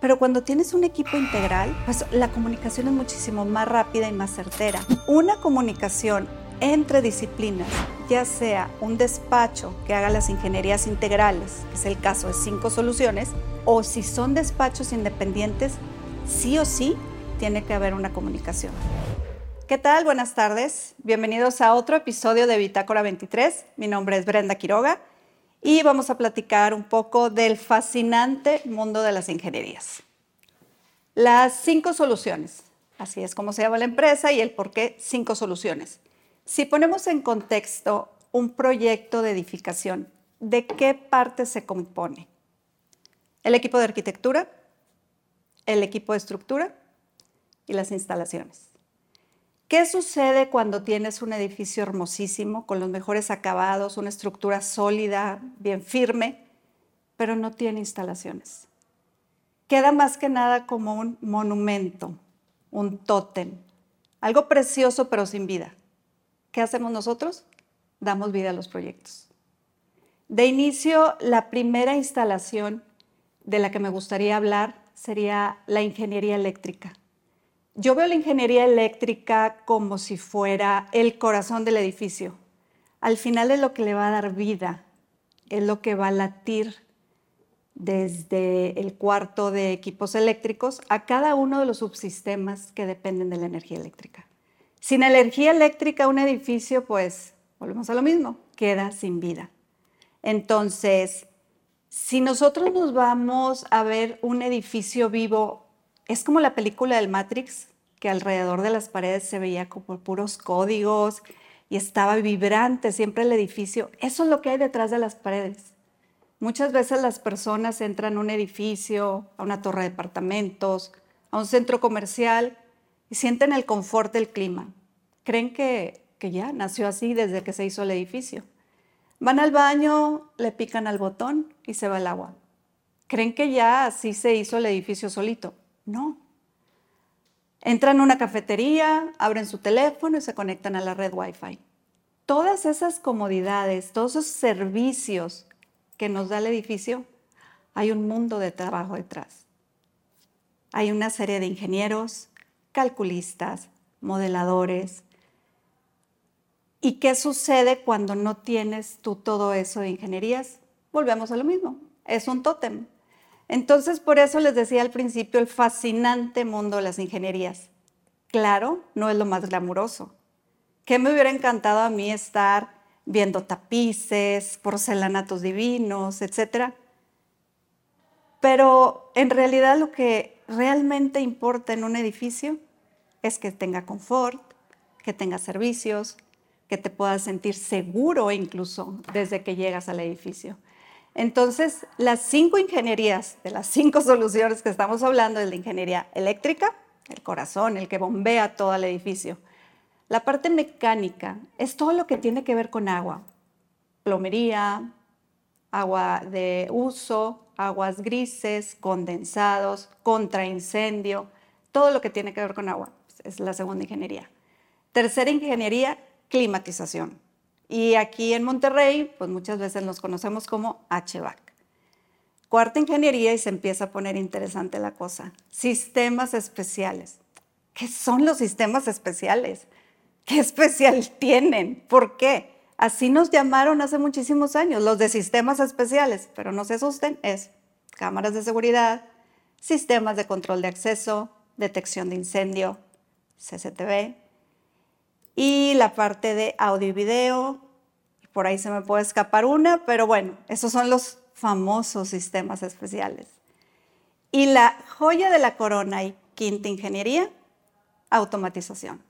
Pero cuando tienes un equipo integral, pues la comunicación es muchísimo más rápida y más certera. Una comunicación entre disciplinas, ya sea un despacho que haga las ingenierías integrales, que es el caso de cinco soluciones, o si son despachos independientes, sí o sí tiene que haber una comunicación. ¿Qué tal? Buenas tardes. Bienvenidos a otro episodio de Bitácora 23. Mi nombre es Brenda Quiroga y vamos a platicar un poco del fascinante mundo de las ingenierías. Las cinco soluciones, así es como se llama la empresa y el por qué cinco soluciones. Si ponemos en contexto un proyecto de edificación, ¿de qué parte se compone? El equipo de arquitectura, el equipo de estructura y las instalaciones. ¿Qué sucede cuando tienes un edificio hermosísimo, con los mejores acabados, una estructura sólida, bien firme, pero no tiene instalaciones? Queda más que nada como un monumento, un tótem, algo precioso pero sin vida. ¿Qué hacemos nosotros? Damos vida a los proyectos. De inicio, la primera instalación de la que me gustaría hablar sería la ingeniería eléctrica. Yo veo la ingeniería eléctrica como si fuera el corazón del edificio. Al final es lo que le va a dar vida, es lo que va a latir desde el cuarto de equipos eléctricos a cada uno de los subsistemas que dependen de la energía eléctrica. Sin energía eléctrica un edificio, pues, volvemos a lo mismo, queda sin vida. Entonces, si nosotros nos vamos a ver un edificio vivo es como la película del Matrix, que alrededor de las paredes se veía como puros códigos y estaba vibrante siempre el edificio. Eso es lo que hay detrás de las paredes. Muchas veces las personas entran a un edificio, a una torre de departamentos, a un centro comercial y sienten el confort del clima. Creen que, que ya nació así desde que se hizo el edificio. Van al baño, le pican al botón y se va el agua. Creen que ya así se hizo el edificio solito. No. Entran a una cafetería, abren su teléfono y se conectan a la red Wi-Fi. Todas esas comodidades, todos esos servicios que nos da el edificio, hay un mundo de trabajo detrás. Hay una serie de ingenieros, calculistas, modeladores. ¿Y qué sucede cuando no tienes tú todo eso de ingenierías? Volvemos a lo mismo. Es un tótem. Entonces, por eso les decía al principio el fascinante mundo de las ingenierías. Claro, no es lo más glamuroso. ¿Qué me hubiera encantado a mí estar viendo tapices, porcelanatos divinos, etcétera? Pero en realidad lo que realmente importa en un edificio es que tenga confort, que tenga servicios, que te puedas sentir seguro incluso desde que llegas al edificio. Entonces, las cinco ingenierías, de las cinco soluciones que estamos hablando, es la ingeniería eléctrica, el corazón, el que bombea todo el edificio. La parte mecánica es todo lo que tiene que ver con agua, plomería, agua de uso, aguas grises, condensados, contraincendio, todo lo que tiene que ver con agua. Es la segunda ingeniería. Tercera ingeniería, climatización. Y aquí en Monterrey, pues muchas veces nos conocemos como HVAC. Cuarta ingeniería y se empieza a poner interesante la cosa. Sistemas especiales. ¿Qué son los sistemas especiales? ¿Qué especial tienen? ¿Por qué? Así nos llamaron hace muchísimos años, los de sistemas especiales, pero no se asusten, es cámaras de seguridad, sistemas de control de acceso, detección de incendio, CCTV, y la parte de audio y video. Por ahí se me puede escapar una, pero bueno, esos son los famosos sistemas especiales. Y la joya de la corona y quinta ingeniería, automatización.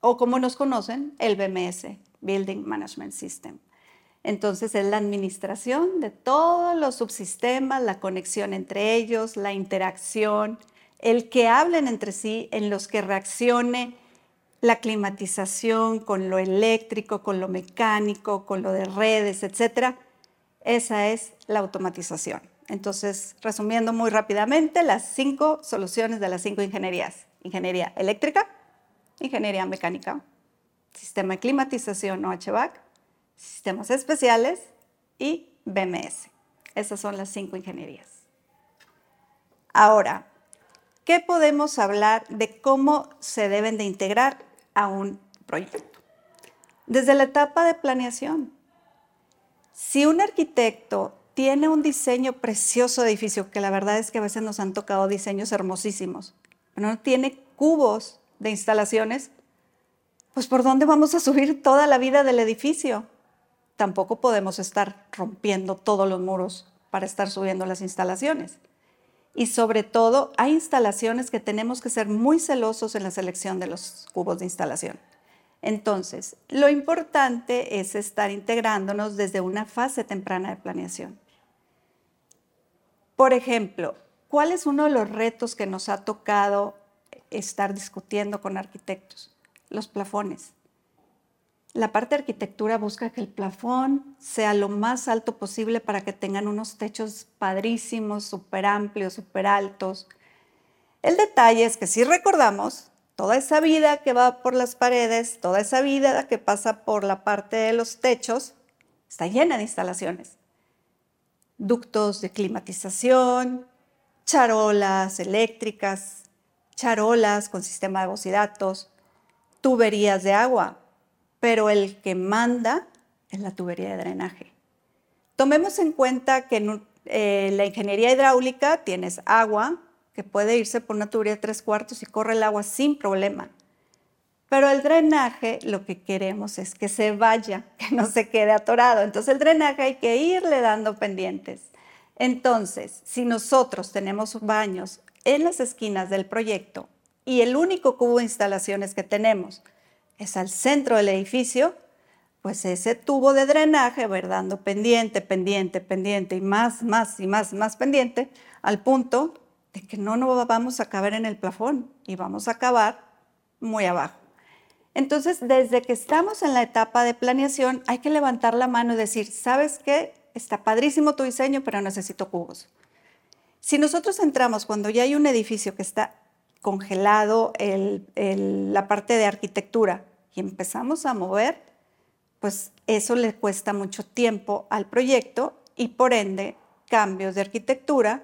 O como nos conocen, el BMS, Building Management System. Entonces es la administración de todos los subsistemas, la conexión entre ellos, la interacción, el que hablen entre sí, en los que reaccione la climatización, con lo eléctrico, con lo mecánico, con lo de redes, etc. Esa es la automatización. Entonces, resumiendo muy rápidamente, las cinco soluciones de las cinco ingenierías. Ingeniería eléctrica, ingeniería mecánica, sistema de climatización o HVAC, sistemas especiales y BMS. Esas son las cinco ingenierías. Ahora, ¿qué podemos hablar de cómo se deben de integrar a un proyecto? Desde la etapa de planeación. Si un arquitecto tiene un diseño precioso de edificio, que la verdad es que a veces nos han tocado diseños hermosísimos, pero no tiene cubos de instalaciones, pues ¿por dónde vamos a subir toda la vida del edificio? Tampoco podemos estar rompiendo todos los muros para estar subiendo las instalaciones. Y sobre todo, hay instalaciones que tenemos que ser muy celosos en la selección de los cubos de instalación. Entonces, lo importante es estar integrándonos desde una fase temprana de planeación. Por ejemplo, ¿cuál es uno de los retos que nos ha tocado estar discutiendo con arquitectos? Los plafones. La parte de arquitectura busca que el plafón sea lo más alto posible para que tengan unos techos padrísimos, súper amplios, súper altos. El detalle es que si recordamos, toda esa vida que va por las paredes, toda esa vida que pasa por la parte de los techos, está llena de instalaciones. Ductos de climatización, charolas eléctricas, charolas con sistema de voz y datos, tuberías de agua, pero el que manda es la tubería de drenaje. Tomemos en cuenta que en eh, la ingeniería hidráulica tienes agua que puede irse por una tubería de tres cuartos y corre el agua sin problema. Pero el drenaje lo que queremos es que se vaya, que no se quede atorado. Entonces el drenaje hay que irle dando pendientes. Entonces, si nosotros tenemos baños en las esquinas del proyecto y el único cubo de instalaciones que tenemos es al centro del edificio, pues ese tubo de drenaje va dando pendiente, pendiente, pendiente y más, más y más, más pendiente, al punto de que no nos vamos a caber en el plafón y vamos a acabar muy abajo. Entonces, desde que estamos en la etapa de planeación, hay que levantar la mano y decir, ¿sabes qué? Está padrísimo tu diseño, pero necesito cubos. Si nosotros entramos cuando ya hay un edificio que está congelado la parte de arquitectura empezamos a mover, pues eso le cuesta mucho tiempo al proyecto y por ende cambios de arquitectura.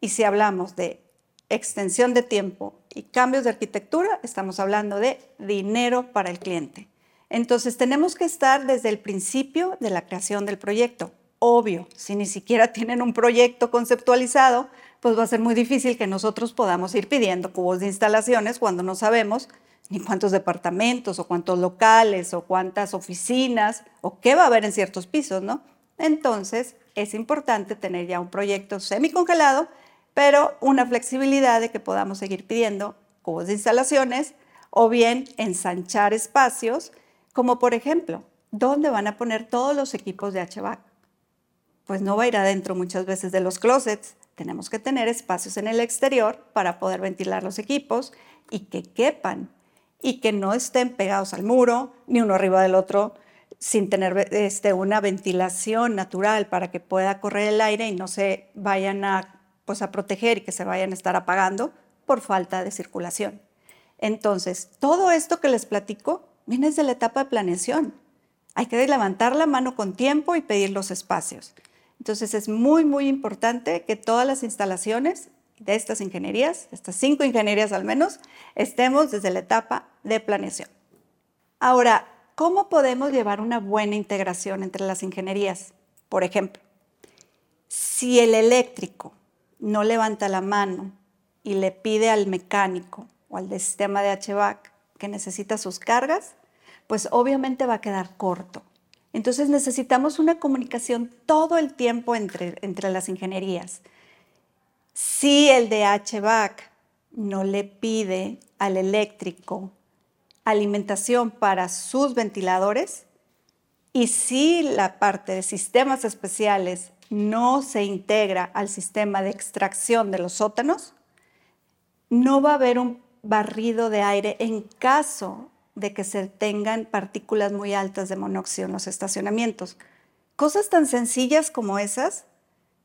Y si hablamos de extensión de tiempo y cambios de arquitectura, estamos hablando de dinero para el cliente. Entonces tenemos que estar desde el principio de la creación del proyecto. Obvio, si ni siquiera tienen un proyecto conceptualizado, pues va a ser muy difícil que nosotros podamos ir pidiendo cubos de instalaciones cuando no sabemos ni cuántos departamentos o cuántos locales o cuántas oficinas o qué va a haber en ciertos pisos, ¿no? Entonces, es importante tener ya un proyecto semicongelado, pero una flexibilidad de que podamos seguir pidiendo cubos de instalaciones o bien ensanchar espacios, como por ejemplo, ¿dónde van a poner todos los equipos de HVAC? Pues no va a ir adentro muchas veces de los closets, tenemos que tener espacios en el exterior para poder ventilar los equipos y que quepan y que no estén pegados al muro, ni uno arriba del otro, sin tener este, una ventilación natural para que pueda correr el aire y no se vayan a, pues, a proteger y que se vayan a estar apagando por falta de circulación. Entonces, todo esto que les platico viene desde la etapa de planeación. Hay que levantar la mano con tiempo y pedir los espacios. Entonces es muy, muy importante que todas las instalaciones de estas ingenierías, estas cinco ingenierías al menos, estemos desde la etapa de planeación. Ahora, ¿cómo podemos llevar una buena integración entre las ingenierías? Por ejemplo, si el eléctrico no levanta la mano y le pide al mecánico o al sistema de HVAC que necesita sus cargas, pues obviamente va a quedar corto. Entonces necesitamos una comunicación todo el tiempo entre, entre las ingenierías. Si el de HVAC no le pide al eléctrico alimentación para sus ventiladores y si la parte de sistemas especiales no se integra al sistema de extracción de los sótanos, no va a haber un barrido de aire en caso de que se tengan partículas muy altas de monóxido en los estacionamientos. Cosas tan sencillas como esas,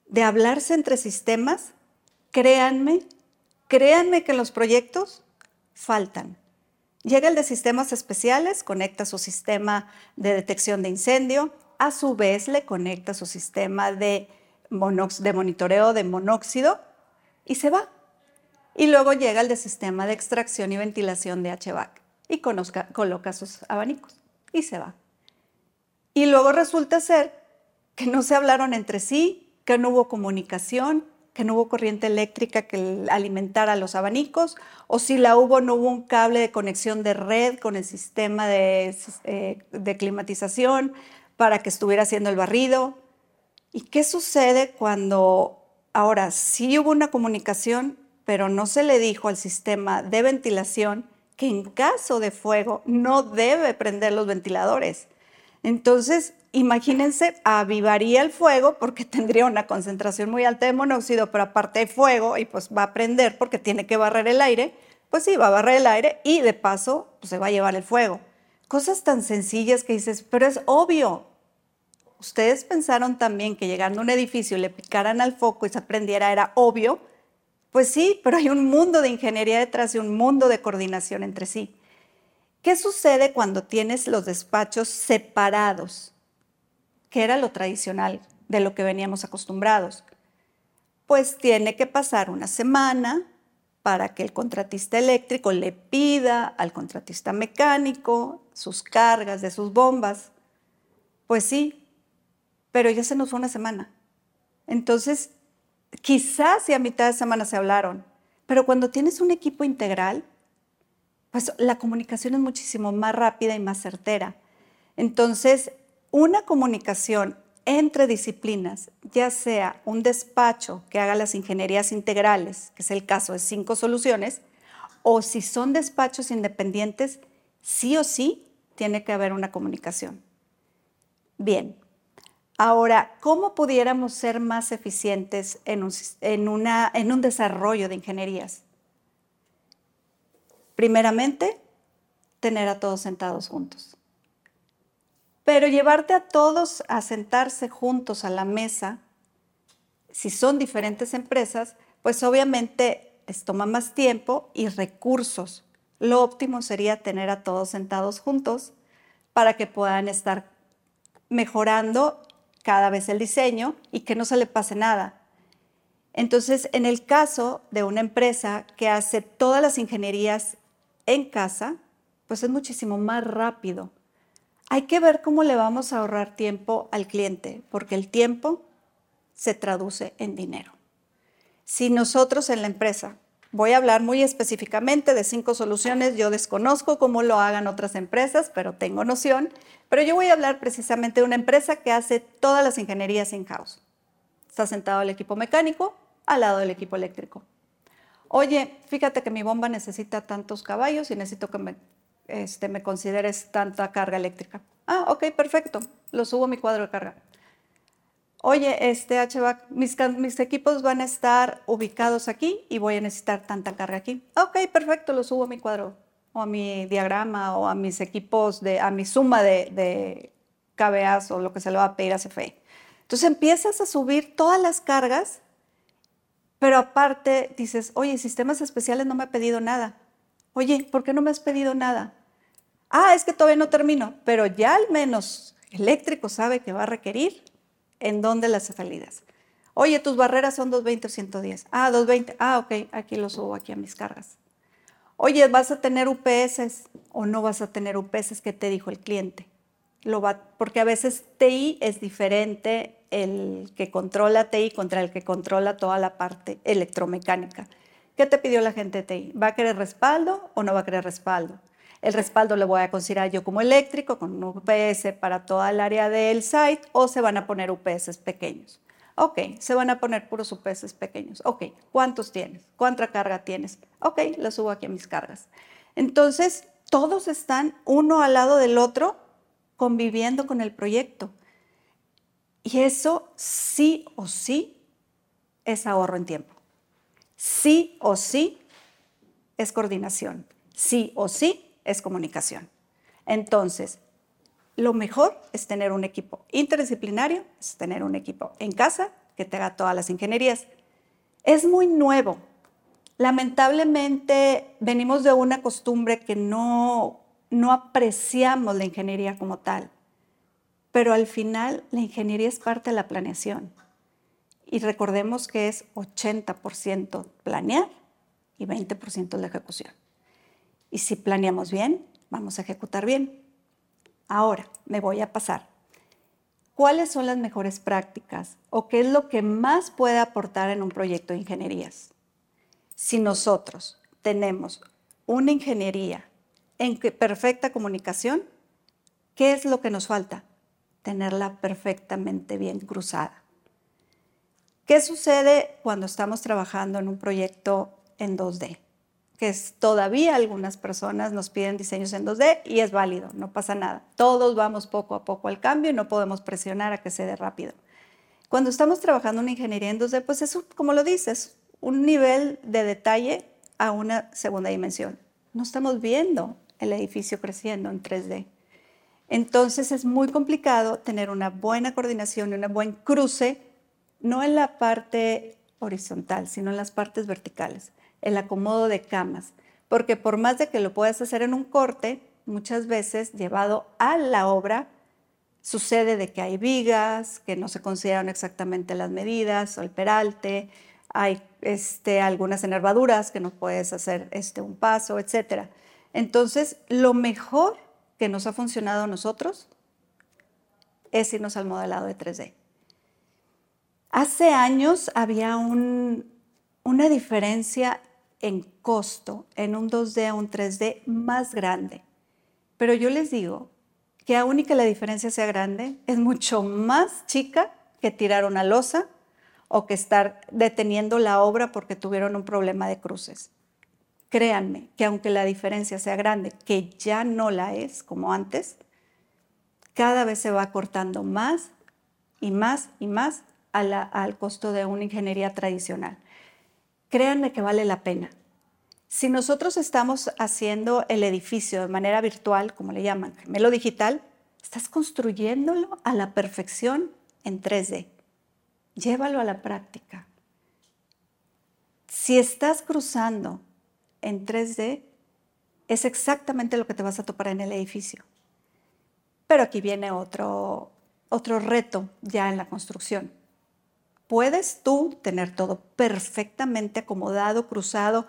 de hablarse entre sistemas, créanme, créanme que los proyectos faltan. Llega el de sistemas especiales, conecta su sistema de detección de incendio, a su vez le conecta su sistema de, monitoreo de monóxido y se va. Y luego llega el de sistema de extracción y ventilación de HVAC y coloca sus abanicos y se va. Y luego resulta ser que no se hablaron entre sí, que no hubo comunicación, que no hubo corriente eléctrica que alimentara los abanicos, o si la hubo, no hubo un cable de conexión de red con el sistema de, eh, de climatización para que estuviera haciendo el barrido. ¿Y qué sucede cuando ahora sí hubo una comunicación, pero no se le dijo al sistema de ventilación que en caso de fuego no debe prender los ventiladores? Entonces, imagínense, avivaría el fuego porque tendría una concentración muy alta de monóxido, pero aparte de fuego y pues va a prender porque tiene que barrer el aire, pues sí, va a barrer el aire y de paso pues, se va a llevar el fuego. Cosas tan sencillas que dices, pero es obvio. Ustedes pensaron también que llegando a un edificio le picaran al foco y se prendiera era obvio. Pues sí, pero hay un mundo de ingeniería detrás y un mundo de coordinación entre sí. ¿Qué sucede cuando tienes los despachos separados? Que era lo tradicional de lo que veníamos acostumbrados. Pues tiene que pasar una semana para que el contratista eléctrico le pida al contratista mecánico sus cargas de sus bombas. Pues sí, pero ya se nos fue una semana. Entonces, quizás si a mitad de semana se hablaron, pero cuando tienes un equipo integral, pues la comunicación es muchísimo más rápida y más certera. Entonces, una comunicación entre disciplinas, ya sea un despacho que haga las ingenierías integrales, que es el caso de cinco soluciones, o si son despachos independientes, sí o sí tiene que haber una comunicación. Bien, ahora, ¿cómo pudiéramos ser más eficientes en un, desarrollo de ingenierías? Primeramente, tener a todos sentados juntos. Pero llevarte a todos a sentarse juntos a la mesa, si son diferentes empresas, pues obviamente les toma más tiempo y recursos. Lo óptimo sería tener a todos sentados juntos para que puedan estar mejorando cada vez el diseño y que no se le pase nada. Entonces, en el caso de una empresa que hace todas las ingenierías en casa, pues es muchísimo más rápido hay que ver cómo le vamos a ahorrar tiempo al cliente, porque el tiempo se traduce en dinero. Si nosotros en la empresa, voy a hablar muy específicamente de cinco soluciones, yo desconozco cómo lo hagan otras empresas, pero tengo noción, pero yo voy a hablar precisamente de una empresa que hace todas las ingenierías in-house. Está sentado el equipo mecánico al lado del equipo eléctrico. Oye, fíjate que mi bomba necesita tantos caballos y necesito que me este, me consideres tanta carga eléctrica. Ah, ok, perfecto, lo subo a mi cuadro de carga. Oye, este HVAC, mis, mis equipos van a estar ubicados aquí y voy a necesitar tanta carga aquí. Ok, perfecto, lo subo a mi cuadro o a mi diagrama o a mis equipos, de, a mi suma de, de KBAs o lo que se le va a pedir a CFE. Entonces empiezas a subir todas las cargas, pero aparte dices, oye, sistemas especiales no me ha pedido nada. Oye, ¿por qué no me has pedido nada? Ah, es que todavía no termino, pero ya al menos eléctrico sabe que va a requerir en dónde las salidas. Oye, tus barreras son 220 o 110. Ah, 220. Ah, ok, aquí lo subo aquí a mis cargas. Oye, ¿vas a tener UPS o no vas a tener UPS? ¿Qué te dijo el cliente? Lo va, porque a veces TI es diferente el que controla TI contra el que controla toda la parte electromecánica. ¿Qué te pidió la gente de TI? ¿Va a querer respaldo o no va a querer respaldo? El respaldo lo voy a considerar yo como eléctrico, con un UPS para toda el área del site, o se van a poner UPS pequeños. Ok, se van a poner puros UPS pequeños. Ok, ¿cuántos tienes? ¿Cuánta carga tienes? Ok, lo subo aquí a mis cargas. Entonces, todos están uno al lado del otro conviviendo con el proyecto. Y eso sí o sí es ahorro en tiempo sí o sí es coordinación, sí o sí es comunicación. Entonces, lo mejor es tener un equipo interdisciplinario, es tener un equipo en casa que te haga todas las ingenierías. Es muy nuevo. Lamentablemente venimos de una costumbre que no, no apreciamos la ingeniería como tal, pero al final la ingeniería es parte de la planeación. Y recordemos que es 80% planear y 20% es la ejecución. Y si planeamos bien, vamos a ejecutar bien. Ahora, me voy a pasar. ¿Cuáles son las mejores prácticas o qué es lo que más puede aportar en un proyecto de ingenierías? Si nosotros tenemos una ingeniería en perfecta comunicación, ¿qué es lo que nos falta? Tenerla perfectamente bien cruzada. ¿Qué sucede cuando estamos trabajando en un proyecto en 2D? Que es, todavía algunas personas nos piden diseños en 2D y es válido, no pasa nada. Todos vamos poco a poco al cambio y no podemos presionar a que se dé rápido. Cuando estamos trabajando en ingeniería en 2D, pues es, como lo dices, un nivel de detalle a una segunda dimensión. No estamos viendo el edificio creciendo en 3D. Entonces es muy complicado tener una buena coordinación y un buen cruce, no en la parte horizontal, sino en las partes verticales, el acomodo de camas. Porque por más de que lo puedas hacer en un corte, muchas veces llevado a la obra, sucede de que hay vigas, que no se consideran exactamente las medidas, o el peralte, hay este, algunas enervaduras que no puedes hacer este, un paso, etc. Entonces, lo mejor que nos ha funcionado a nosotros es irnos al modelado de 3D. Hace años había una diferencia en costo en un 2D a un 3D más grande, pero yo les digo que aún y que la diferencia sea grande, es mucho más chica que tirar una losa o que estar deteniendo la obra porque tuvieron un problema de cruces. Créanme que aunque la diferencia sea grande, que ya no la es como antes, cada vez se va cortando más y más y más al costo de una ingeniería tradicional. Créanme que vale la pena. Si nosotros estamos haciendo el edificio de manera virtual, como le llaman, gemelo digital, estás construyéndolo a la perfección en 3D. Llévalo a la práctica. Si estás cruzando en 3D, es exactamente lo que te vas a topar en el edificio. Pero aquí viene otro, otro reto ya en la construcción. Puedes tú tener todo perfectamente acomodado, cruzado.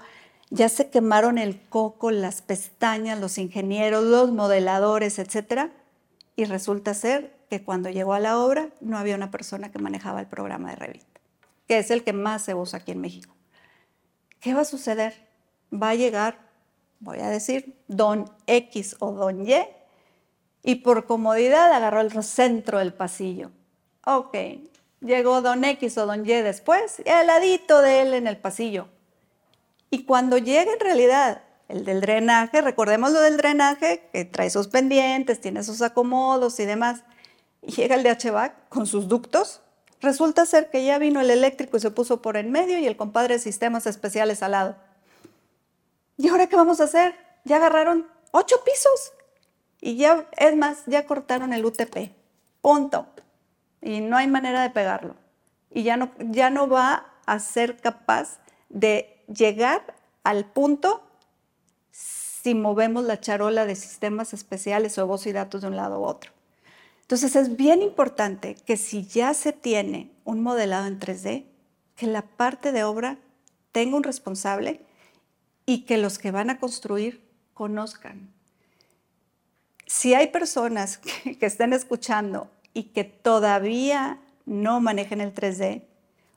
Ya se quemaron el coco, las pestañas, los ingenieros, los modeladores, etc. Y resulta ser que cuando llegó a la obra no había una persona que manejaba el programa de Revit, que es el que más se usa aquí en México. ¿Qué va a suceder? va a llegar, voy a decir, don X o don Y, y por comodidad agarró el centro del pasillo. Ok, llegó don X o don Y después, y al ladito de él en el pasillo. Y cuando llega en realidad el del drenaje, recordemos lo del drenaje, que trae sus pendientes, tiene sus acomodos y demás, y llega el de HVAC con sus ductos, resulta ser que ya vino el eléctrico y se puso por en medio y el compadre de sistemas especiales al lado. ¿Y ahora qué vamos a hacer? Ya agarraron ocho pisos y ya, es más, ya cortaron el UTP. Punto. Y no hay manera de pegarlo. Y ya no, ya no va a ser capaz de llegar al punto si movemos la charola de sistemas especiales o voz y datos de un lado u otro. Entonces es bien importante que si ya se tiene un modelado en 3D, que la parte de obra tenga un responsable y que los que van a construir conozcan. Si hay personas que, estén escuchando y que todavía no manejen el 3D,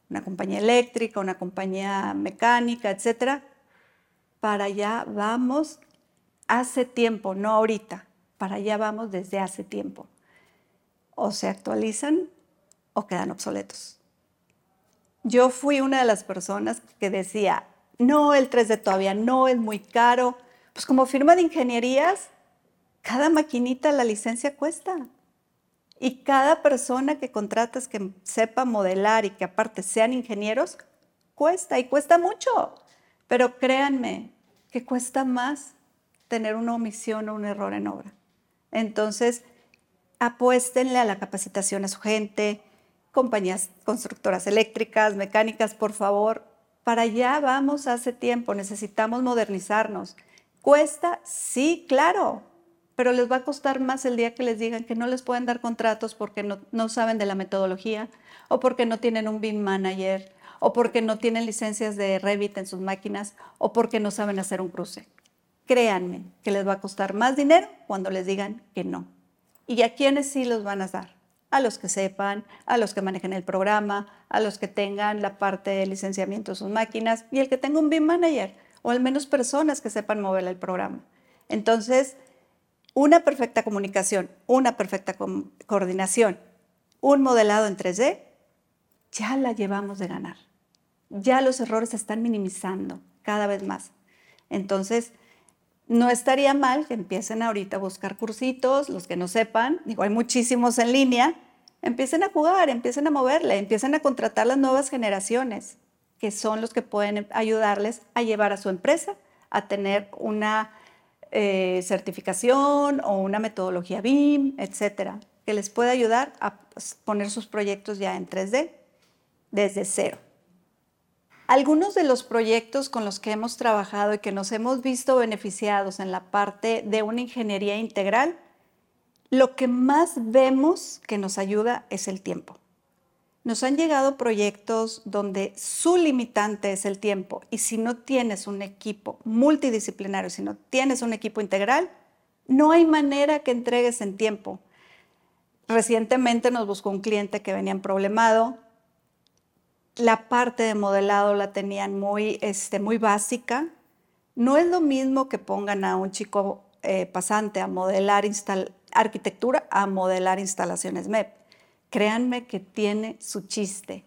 una compañía eléctrica, una compañía mecánica, etcétera, para allá vamos hace tiempo, no ahorita, para allá vamos desde hace tiempo. O se actualizan o quedan obsoletos. Yo fui una de las personas que decía, no, el 3D todavía no, es muy caro. Pues como firma de ingenierías, cada maquinita la licencia cuesta. Y cada persona que contratas que sepa modelar y que aparte sean ingenieros, cuesta y cuesta mucho. Pero créanme que cuesta más tener una omisión o un error en obra. Entonces, apuéstenle a la capacitación a su gente, compañías constructoras eléctricas, mecánicas, por favor, para allá vamos hace tiempo, necesitamos modernizarnos. ¿Cuesta? Sí, claro, pero les va a costar más el día que les digan que no les pueden dar contratos porque no, saben de la metodología o porque no tienen un BIM manager o porque no tienen licencias de Revit en sus máquinas, o porque no saben hacer un cruce. Créanme que les va a costar más dinero cuando les digan que no. ¿Y a quiénes sí los van a dar? A los que sepan, a los que manejen el programa, a los que tengan la parte de licenciamiento de sus máquinas y el que tenga un BIM manager o al menos personas que sepan mover el programa. Entonces, una perfecta comunicación, una perfecta coordinación, un modelado en 3D, ya la llevamos de ganar. Ya los errores se están minimizando cada vez más. Entonces, no estaría mal que empiecen ahorita a buscar cursitos, los que no sepan, digo, hay muchísimos en línea, empiecen a jugar, empiecen a moverle, empiecen a contratar las nuevas generaciones, que son los que pueden ayudarles a llevar a su empresa a tener una eh, certificación o una metodología BIM, etcétera, que les pueda ayudar a poner sus proyectos ya en 3D desde cero. Algunos de los proyectos con los que hemos trabajado y que nos hemos visto beneficiados en la parte de una ingeniería integral, lo que más vemos que nos ayuda es el tiempo. Nos han llegado proyectos donde su limitante es el tiempo y si no tienes un equipo multidisciplinario, si no tienes un equipo integral, no hay manera que entregues en tiempo. Recientemente nos buscó un cliente que venía en problemado, la parte de modelado la tenían muy, este, muy básica. No es lo mismo que pongan a un chico eh, pasante a modelar arquitectura a modelar instalaciones MEP. Créanme que tiene su chiste.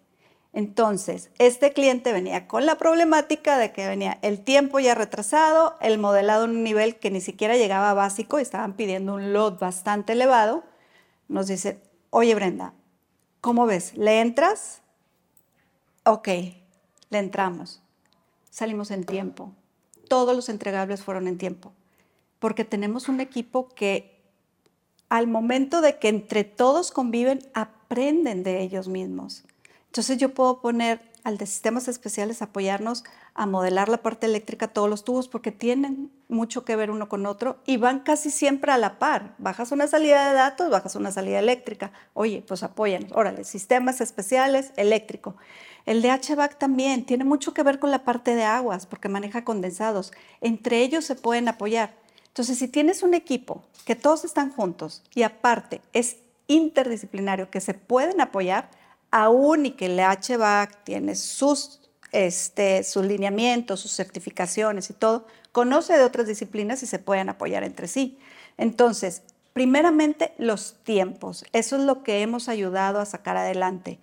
Entonces, este cliente venía con la problemática de que venía el tiempo ya retrasado, el modelado en un nivel que ni siquiera llegaba básico y estaban pidiendo un load bastante elevado. Nos dice, oye Brenda, ¿cómo ves? ¿Le entras? Ok, le entramos. Salimos en tiempo. Todos los entregables fueron en tiempo. Porque tenemos un equipo que al momento de que entre todos conviven, aprenden de ellos mismos. Entonces yo puedo poner al de sistemas especiales apoyarnos a modelar la parte eléctrica, todos los tubos, porque tienen mucho que ver uno con otro y van casi siempre a la par. Bajas una salida de datos, bajas una salida eléctrica. Oye, pues apoyan. Órale, sistemas especiales, eléctrico. El de HVAC también tiene mucho que ver con la parte de aguas, porque maneja condensados. Entre ellos se pueden apoyar. Entonces, si tienes un equipo que todos están juntos y aparte es interdisciplinario, que se pueden apoyar, aún y que el HVAC tiene sus, este, sus lineamientos, sus certificaciones y todo, conoce de otras disciplinas y se pueden apoyar entre sí. Entonces, primeramente, los tiempos. Eso es lo que hemos ayudado a sacar adelante.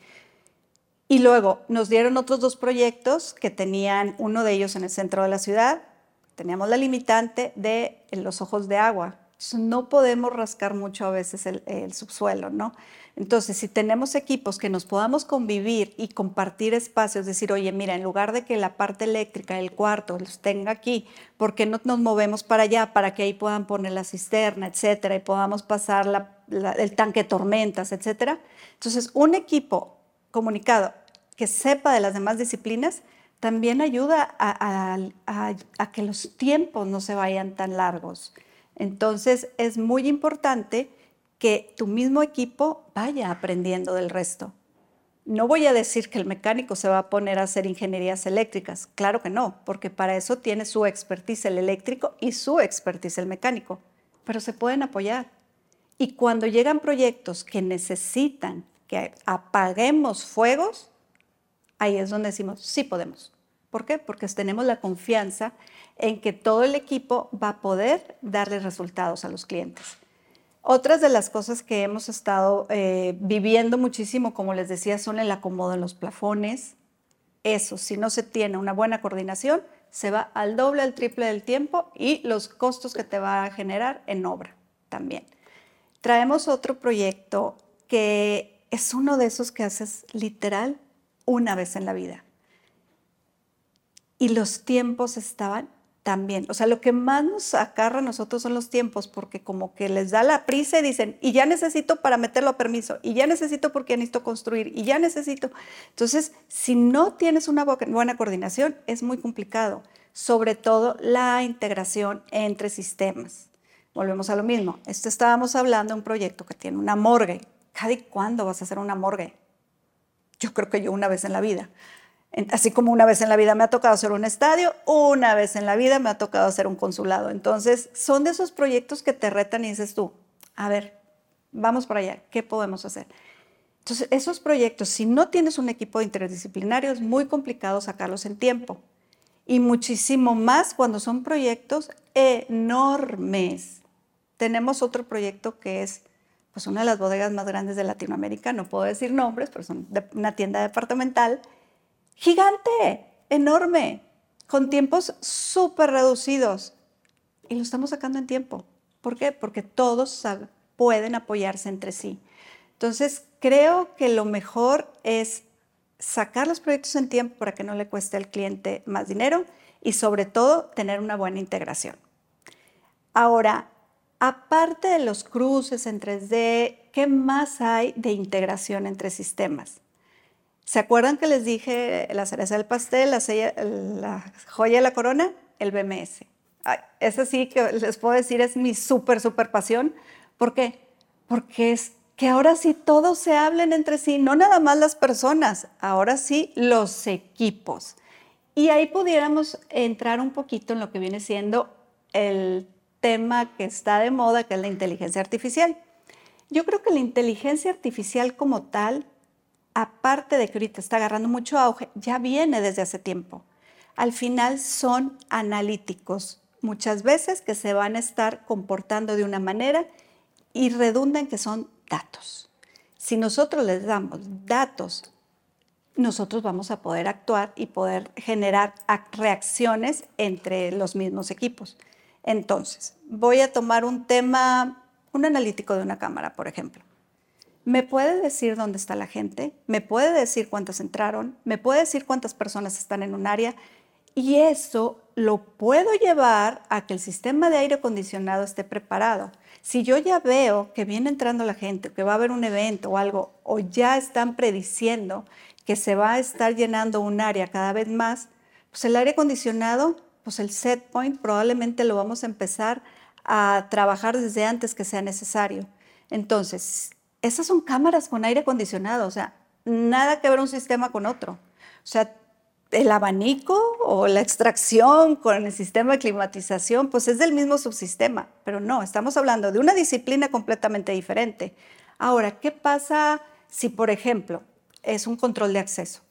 Y luego nos dieron otros dos proyectos que tenían uno de ellos en el centro de la ciudad. Teníamos la limitante de los ojos de agua. no podemos rascar mucho a veces el, subsuelo, ¿no? Entonces, si tenemos equipos que nos podamos convivir y compartir espacios, decir, oye, mira, en lugar de que la parte eléctrica del cuarto los tenga aquí, ¿por qué no nos movemos para allá para que ahí puedan poner la cisterna, etcétera, y podamos pasar el tanque de tormentas, etcétera? Entonces, un equipo comunicado que sepa de las demás disciplinas, también ayuda a, que los tiempos no se vayan tan largos. Entonces es muy importante que tu mismo equipo vaya aprendiendo del resto. No voy a decir que el mecánico se va a poner a hacer ingenierías eléctricas, claro que no, porque para eso tiene su expertise el eléctrico y su expertise el mecánico, pero se pueden apoyar. Y cuando llegan proyectos que necesitan que apaguemos fuegos, ahí es donde decimos, sí podemos. ¿Por qué? Porque tenemos la confianza en que todo el equipo va a poder darle resultados a los clientes. Otras de las cosas que hemos estado eh, viviendo muchísimo, como les decía, son el acomodo en los plafones. Eso, si no se tiene una buena coordinación, se va al doble, al triple del tiempo y los costos que te va a generar en obra también. Traemos otro proyecto que es uno de esos que haces literal una vez en la vida. Y los tiempos estaban también. O sea, lo que más nos acarra a nosotros son los tiempos, porque como que les da la prisa y dicen, y ya necesito para meterlo a permiso, y ya necesito porque necesito construir, y ya necesito. Entonces, si no tienes una buena coordinación, es muy complicado, sobre todo la integración entre sistemas. Volvemos a lo mismo. Esto estábamos hablando de un proyecto que tiene una morgue. ¿Cada y cuándo vas a hacer una morgue? Yo creo que yo una vez en la vida. Así como una vez en la vida me ha tocado hacer un estadio, una vez en la vida me ha tocado hacer un consulado. Entonces, son de esos proyectos que te retan y dices tú, a ver, vamos para allá, ¿qué podemos hacer? Entonces, esos proyectos, si no tienes un equipo interdisciplinario, es muy complicado sacarlos en tiempo. Y muchísimo más cuando son proyectos enormes. Tenemos otro proyecto que es pues, una de las bodegas más grandes de Latinoamérica, no puedo decir nombres, pero son una tienda departamental gigante, enorme, con tiempos súper reducidos. Y lo estamos sacando en tiempo. ¿Por qué? Porque todos pueden apoyarse entre sí. Entonces, creo que lo mejor es sacar los proyectos en tiempo para que no le cueste al cliente más dinero y sobre todo tener una buena integración. Ahora, aparte de los cruces en 3D, ¿qué más hay de integración entre sistemas? ¿Se acuerdan que les dije la cereza del pastel, la, joya de la corona? El BMS. ese sí que les puedo decir es mi súper, súper pasión. ¿Por qué? Porque es que ahora sí todos se hablen entre sí, no nada más las personas, ahora sí los equipos. Y ahí pudiéramos entrar un poquito en lo que viene siendo el tema que está de moda, que es la inteligencia artificial. Yo creo que la inteligencia artificial como tal aparte de que ahorita está agarrando mucho auge, ya viene desde hace tiempo. Al final son analíticos, muchas veces que se van a estar comportando de una manera y redundan que son datos. Si nosotros les damos datos, nosotros vamos a poder actuar y poder generar reacciones entre los mismos equipos. Entonces, voy a tomar un tema, un analítico de una cámara, por ejemplo. Me puede decir dónde está la gente, me puede decir cuántas entraron, me puede decir cuántas personas están en un área y eso lo puedo llevar a que el sistema de aire acondicionado esté preparado. Si yo ya veo que viene entrando la gente, que va a haber un evento o algo, o ya están prediciendo que se va a estar llenando un área cada vez más, pues el aire acondicionado, pues el set point probablemente lo vamos a empezar a trabajar desde antes que sea necesario. Entonces, esas son cámaras con aire acondicionado, o sea, nada que ver un sistema con otro. O sea, el abanico o la extracción con el sistema de climatización, pues es del mismo subsistema, pero no, estamos hablando de una disciplina completamente diferente. Ahora, ¿qué pasa si, por ejemplo, es un control de acceso?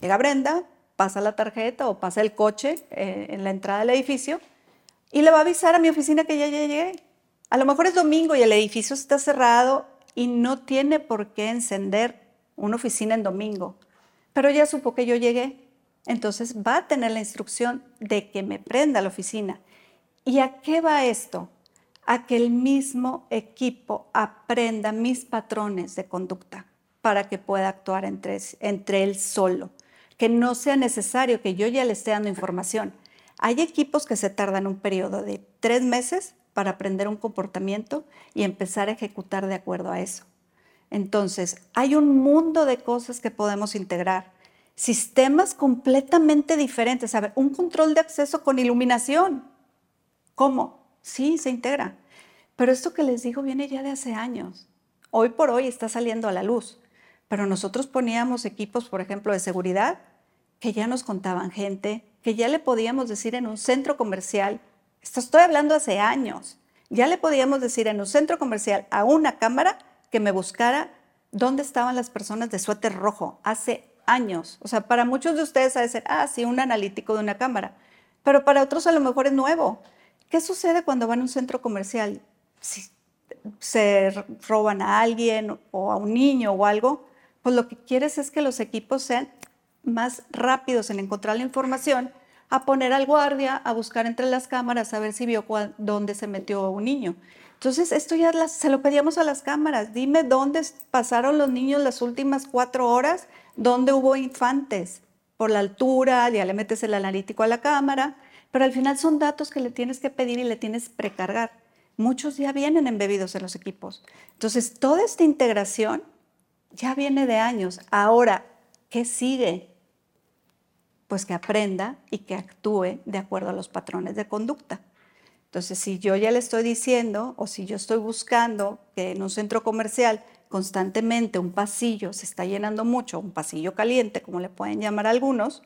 Llega Brenda, pasa la tarjeta o pasa el coche eh, en la entrada del edificio y le va a avisar a mi oficina que ya llegué. A lo mejor es domingo y el edificio está cerrado y no tiene por qué encender una oficina en domingo. Pero ya supo que yo llegué, entonces va a tener la instrucción de que me prenda la oficina. ¿Y a qué va esto? A que el mismo equipo aprenda mis patrones de conducta para que pueda actuar entre, entre él solo, que no sea necesario que yo ya le esté dando información. Hay equipos que se tardan un periodo de tres meses para aprender un comportamiento y empezar a ejecutar de acuerdo a eso. Entonces, hay un mundo de cosas que podemos integrar. Sistemas completamente diferentes. A ver, un control de acceso con iluminación. ¿Cómo? Sí, se integra. Pero esto que les digo viene ya de hace años. Hoy por hoy está saliendo a la luz. Pero nosotros poníamos equipos, por ejemplo, de seguridad, que ya nos contaban gente, que ya le podíamos decir en un centro comercial, esto estoy hablando hace años. Ya le podíamos decir en un centro comercial a una cámara que me buscara dónde estaban las personas de suéter rojo hace años. O sea, para muchos de ustedes ha de ser, ah, sí, un analítico de una cámara. Pero para otros a lo mejor es nuevo. ¿Qué sucede cuando van a un centro comercial? Si se roban a alguien o a un niño o algo, pues lo que quieres es que los equipos sean más rápidos en encontrar la información a poner al guardia a buscar entre las cámaras a ver si vio dónde se metió un niño. Entonces, esto ya se lo pedíamos a las cámaras. Dime dónde pasaron los niños las últimas cuatro horas, dónde hubo infantes. Por la altura, ya le metes el analítico a la cámara, pero al final son datos que le tienes que pedir y le tienes que precargar. Muchos ya vienen embebidos en los equipos. Entonces, toda esta integración ya viene de años. Ahora, ¿qué sigue? pues que aprenda y que actúe de acuerdo a los patrones de conducta. Entonces, si yo ya le estoy diciendo o si yo estoy buscando que en un centro comercial constantemente un pasillo se está llenando mucho, un pasillo caliente, como le pueden llamar algunos,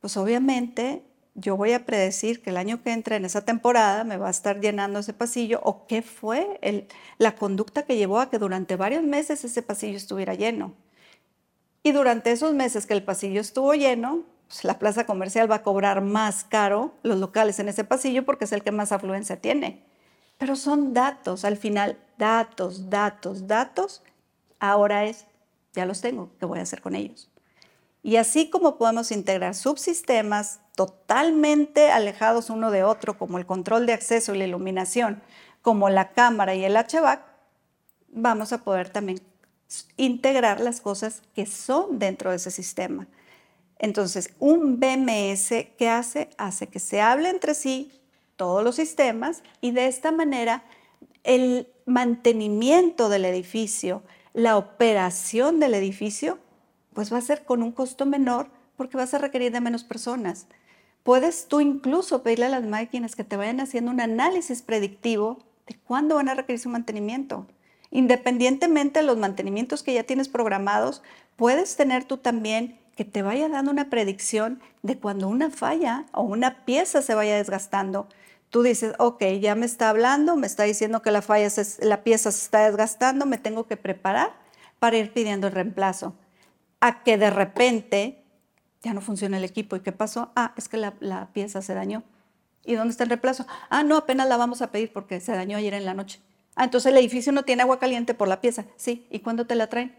pues obviamente yo voy a predecir que el año que entra en esa temporada me va a estar llenando ese pasillo o qué fue la conducta que llevó a que durante varios meses ese pasillo estuviera lleno. Y durante esos meses que el pasillo estuvo lleno, pues la plaza comercial va a cobrar más caro los locales en ese pasillo porque es el que más afluencia tiene. Pero son datos, al final, datos, datos, datos. Ahora es, ya los tengo, ¿qué voy a hacer con ellos? Y así como podemos integrar subsistemas totalmente alejados uno de otro, como el control de acceso y la iluminación, como la cámara y el HVAC, vamos a poder también integrar las cosas que son dentro de ese sistema. Entonces, un BMS, ¿qué hace? Hace que se hable entre sí todos los sistemas y de esta manera el mantenimiento del edificio, la operación del edificio, pues va a ser con un costo menor porque vas a requerir de menos personas. Puedes tú incluso pedirle a las máquinas que te vayan haciendo un análisis predictivo de cuándo van a requerir su mantenimiento. Independientemente de los mantenimientos que ya tienes programados, puedes tener tú también que te vaya dando una predicción de cuando una falla o una pieza se vaya desgastando. Tú dices, ok, ya me está hablando, me está diciendo que la, falla la pieza se está desgastando, me tengo que preparar para ir pidiendo el reemplazo. A que de repente ya no funciona el equipo. ¿Y qué pasó? Ah, es que la, la pieza se dañó. ¿Y dónde está el reemplazo? Ah, no, apenas la vamos a pedir porque se dañó ayer en la noche. Ah, entonces el edificio no tiene agua caliente por la pieza. Sí, ¿y cuándo te la traen?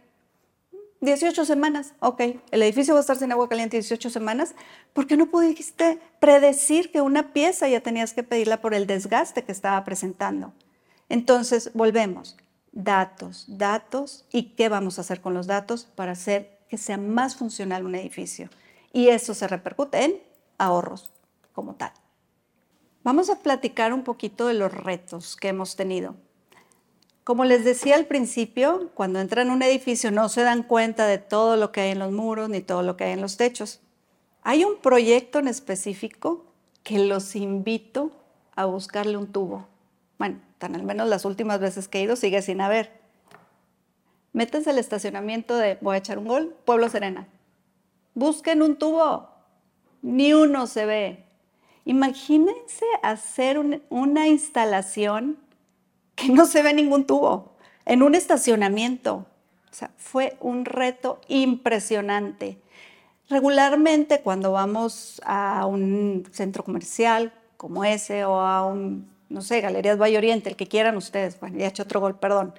18 semanas. Ok, el edificio va a estar sin agua caliente 18 semanas. ¿Por qué no pudiste predecir que una pieza ya tenías que pedirla por el desgaste que estaba presentando? Entonces, volvemos. Datos, datos y qué vamos a hacer con los datos para hacer que sea más funcional un edificio y eso se repercute en ahorros como tal. Vamos a platicar un poquito de los retos que hemos tenido. Como les decía al principio, cuando entran en un edificio no se dan cuenta de todo lo que hay en los muros ni todo lo que hay en los techos. Hay un proyecto en específico que los invito a buscarle un tubo. Bueno, tan al menos las últimas veces que he ido sigue sin haber. Métanse al estacionamiento de, voy a echar un gol, Pueblo Serena. Busquen un tubo. Ni uno se ve. Imagínense hacer una instalación no se ve ningún tubo en un estacionamiento. O sea, fue un reto impresionante. Regularmente cuando vamos a un centro comercial como ese o a un, no sé, Galerías Valle Oriente, el que quieran ustedes, ya he hecho otro gol, perdón,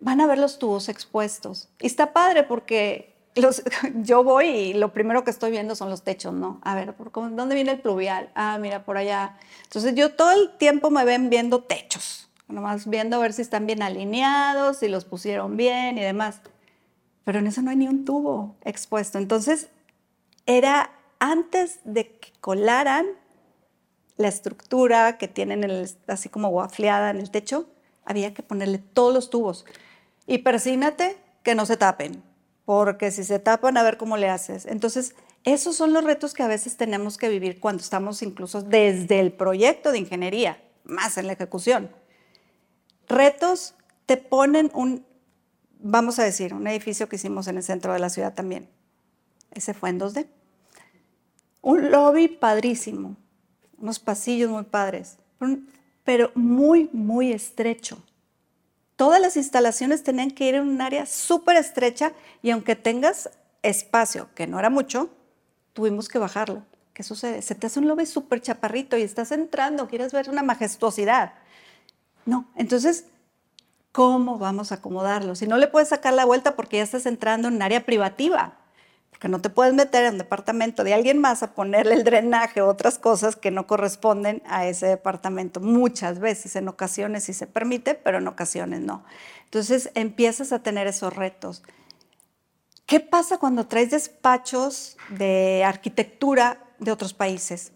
van a ver los tubos expuestos. Y está padre porque yo voy y lo primero que estoy viendo son los techos, ¿no? A ver, ¿por ¿dónde viene el pluvial? Ah, mira, por allá. Entonces yo todo el tiempo me ven viendo techos, nomás viendo a ver si están bien alineados, si los pusieron bien y demás. Pero en eso no hay ni un tubo expuesto. Entonces era antes de que colaran la estructura que tienen así como guafleada en el techo, había que ponerle todos los tubos. Y persínate que no se tapen porque si se tapan, a ver cómo le haces. Entonces, esos son los retos que a veces tenemos que vivir cuando estamos incluso desde el proyecto de ingeniería, más en la ejecución. Retos te ponen un, vamos a decir, un edificio que hicimos en el centro de la ciudad también. Ese fue en 2D. Un lobby padrísimo, unos pasillos muy padres, pero muy, muy estrecho todas las instalaciones tenían que ir en un área súper estrecha y aunque tengas espacio, que no era mucho, tuvimos que bajarlo. ¿Qué sucede? Se te hace un lobby súper chaparrito y estás entrando, quieres ver una majestuosidad. No, entonces, ¿cómo vamos a acomodarlo? Si no le puedes sacar la vuelta porque ya estás entrando en un área privativa que no te puedes meter en un departamento de alguien más a ponerle el drenaje o otras cosas que no corresponden a ese departamento. Muchas veces, en ocasiones sí se permite, pero en ocasiones no. Entonces empiezas a tener esos retos. ¿Qué pasa cuando traes despachos de arquitectura de otros países?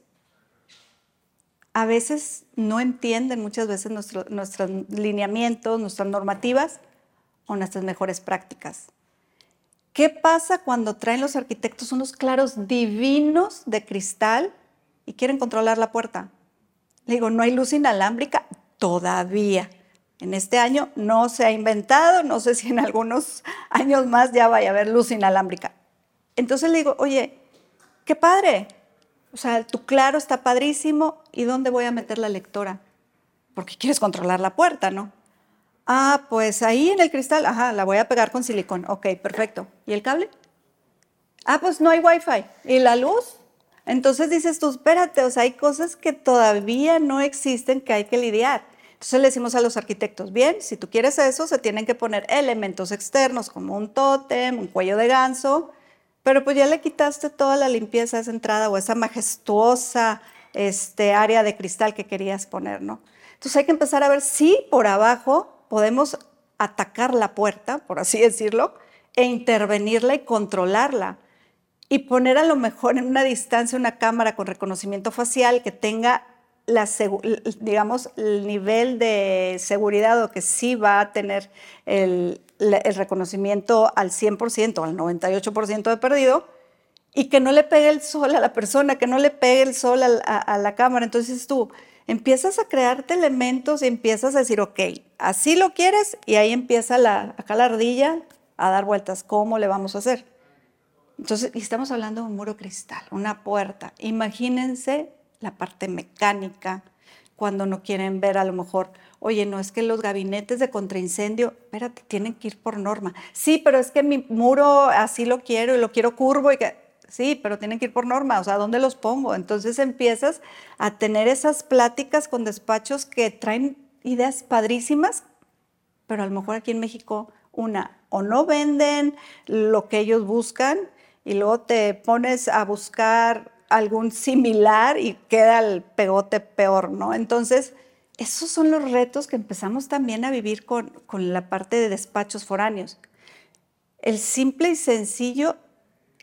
A veces no entienden muchas veces nuestros lineamientos, nuestras normativas o nuestras mejores prácticas. ¿Qué pasa cuando traen los arquitectos unos claros divinos de cristal y quieren controlar la puerta? Le digo, no hay luz inalámbrica todavía, En este año no se ha inventado, no sé si en algunos años más ya vaya a haber luz inalámbrica. Entonces le digo, oye, qué padre. O sea, tu claro está padrísimo. ¿Y dónde voy a meter la lectora? Porque quieres controlar la puerta, ¿no? Ah, pues ahí en el cristal, ajá, la voy a pegar con silicón. Ok, perfecto. ¿Y el cable? Ah, pues no hay wifi. ¿Y la luz? Entonces dices tú, espérate, o sea, hay cosas que todavía no existen que hay que lidiar. Entonces le decimos a los arquitectos, bien, si tú quieres eso, se tienen que poner elementos externos como un tótem, un cuello de ganso, pero pues ya le quitaste toda la limpieza a esa entrada o esa majestuosa este, área de cristal que querías poner, ¿no? Entonces hay que empezar a ver si por abajo podemos atacar la puerta, por así decirlo, e intervenirla y controlarla. Y poner a lo mejor en una distancia una cámara con reconocimiento facial que tenga la, digamos, el nivel de seguridad o que sí va a tener el, reconocimiento al 100%, al 98% de perdido, y que no le pegue el sol a la persona, que no le pegue el sol a, la cámara. Entonces tú, empiezas a crearte elementos y empiezas a decir, ok, así lo quieres y ahí empieza la, acá la ardilla a dar vueltas, ¿cómo le vamos a hacer? Entonces, estamos hablando de un muro cristal, una puerta. Imagínense la parte mecánica, cuando no quieren ver a lo mejor, oye, no es que los gabinetes de contraincendio, espérate, tienen que ir por norma. Sí, pero es que mi muro así lo quiero y lo quiero curvo y que Sí, pero tienen que ir por norma, o sea, ¿dónde los pongo? Entonces empiezas a tener esas pláticas con despachos que traen ideas padrísimas, pero a lo mejor aquí en México, una, o no venden lo que ellos buscan y luego te pones a buscar algún similar y queda el pegote peor, ¿no? Entonces, esos son los retos que empezamos también a vivir con, con la parte de despachos foráneos. El simple y sencillo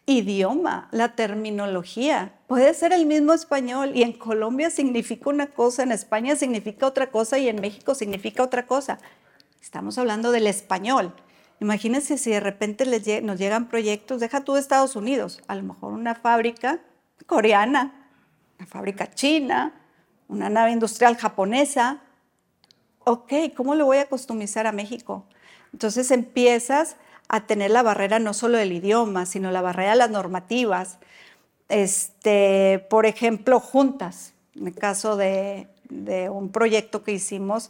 idioma, la terminología. Puede ser el mismo español y en Colombia significa una cosa, en España significa otra cosa y en México significa otra cosa. Estamos hablando del español. Imagínense si de repente nos llegan proyectos, deja tú de Estados Unidos, a lo mejor una fábrica coreana, una fábrica china, una nave industrial japonesa. Ok, ¿cómo lo voy a customizar a México? Entonces empiezas a tener la barrera no solo del idioma, sino la barrera de las normativas. Este, por ejemplo, juntas, en el caso de, un proyecto que hicimos,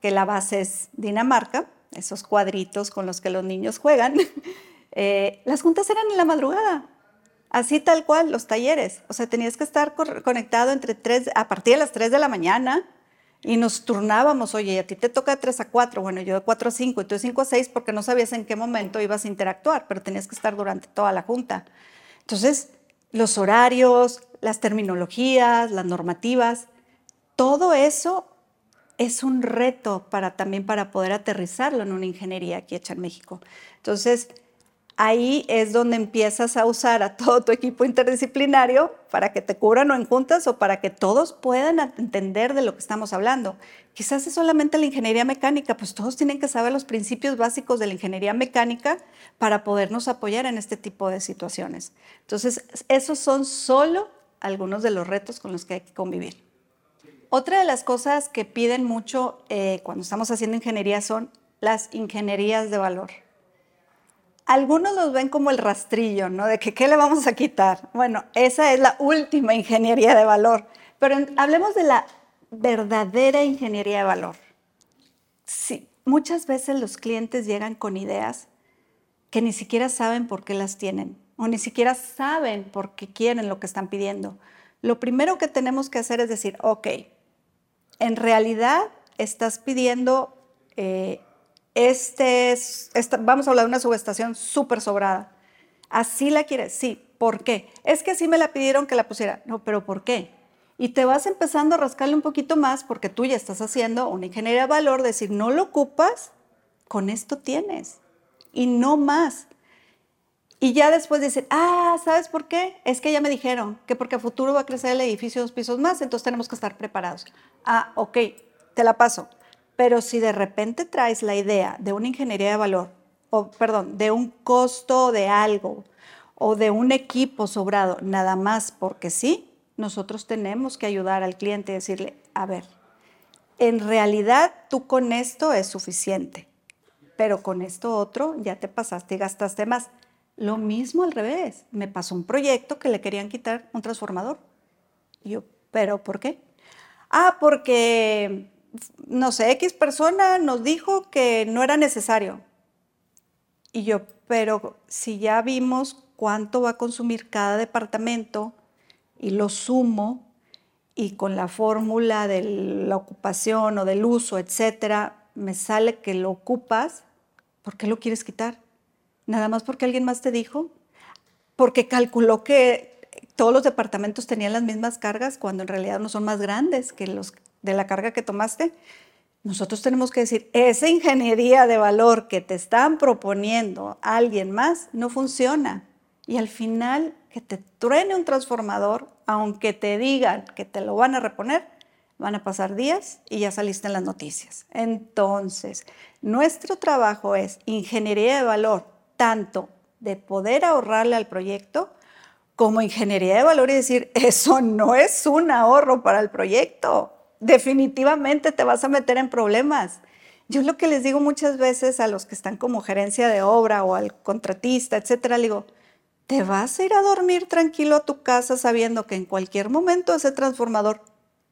que la base es Dinamarca, esos cuadritos con los que los niños juegan, eh, las juntas eran en la madrugada, así tal cual, los talleres. O sea, tenías que estar conectado entre tres, a partir de las 3 de la mañana y nos turnábamos, oye, a ti te toca de 3 a 4, bueno, yo de 4 a 5 y tú de 5 a 6 porque no sabías en qué momento ibas a interactuar, pero tenías que estar durante toda la junta. Entonces, los horarios, las terminologías, las normativas, todo eso es un reto para también para poder aterrizarlo en una ingeniería aquí hecha en México. Entonces, ahí es donde empiezas a usar a todo tu equipo interdisciplinario para que te cubran o en juntas o para que todos puedan entender de lo que estamos hablando. Quizás es solamente la ingeniería mecánica, pues todos tienen que saber los principios básicos de la ingeniería mecánica para podernos apoyar en este tipo de situaciones. Entonces, esos son solo algunos de los retos con los que hay que convivir. Otra de las cosas que piden mucho eh, cuando estamos haciendo ingeniería son las ingenierías de valor. Algunos los ven como el rastrillo, ¿no? De que qué le vamos a quitar. Bueno, esa es la última ingeniería de valor. Pero hablemos de la verdadera ingeniería de valor. Sí, muchas veces los clientes llegan con ideas que ni siquiera saben por qué las tienen o ni siquiera saben por qué quieren lo que están pidiendo. Lo primero que tenemos que hacer es decir, ok, en realidad estás pidiendo eh, este es, vamos a hablar de una subestación súper sobrada. ¿Así la quieres? Sí. ¿Por qué? Es que así me la pidieron que la pusiera. No, pero ¿por qué? Y te vas empezando a rascarle un poquito más porque tú ya estás haciendo una ingeniería de valor, decir, no lo ocupas, con esto tienes. Y no más. Y ya después dicen, ah, ¿sabes por qué? Es que ya me dijeron que porque a futuro va a crecer el edificio dos pisos más, entonces tenemos que estar preparados. Ah, ok, te la paso. Pero si de repente traes la idea de una ingeniería de valor, o perdón, de un costo de algo, o de un equipo sobrado, nada más porque sí, nosotros tenemos que ayudar al cliente y decirle, a ver, en realidad tú con esto es suficiente, pero con esto otro ya te pasaste y gastaste más. Lo mismo al revés. Me pasó un proyecto que le querían quitar un transformador. Yo, ¿pero por qué? Ah, porque, no sé, X persona nos dijo que no era necesario. Y yo, pero si ya vimos cuánto va a consumir cada departamento y lo sumo y con la fórmula de la ocupación o del uso, etcétera, me sale que lo ocupas, ¿por qué lo quieres quitar? Nada más porque alguien más te dijo, porque calculó que todos los departamentos tenían las mismas cargas cuando en realidad no son más grandes que los de la carga que tomaste. Nosotros tenemos que decir, esa ingeniería de valor que te están proponiendo alguien más no funciona. Y al final, que te truene un transformador, aunque te digan que te lo van a reponer, van a pasar días y ya saliste en las noticias. Entonces, nuestro trabajo es ingeniería de valor, tanto de poder ahorrarle al proyecto, como ingeniería de valor y decir, eso no es un ahorro para el proyecto. Definitivamente te vas a meter en problemas. Yo lo que les digo muchas veces a los que están como gerencia de obra o al contratista, etcétera, le digo, ¿te vas a ir a dormir tranquilo a tu casa sabiendo que en cualquier momento ese transformador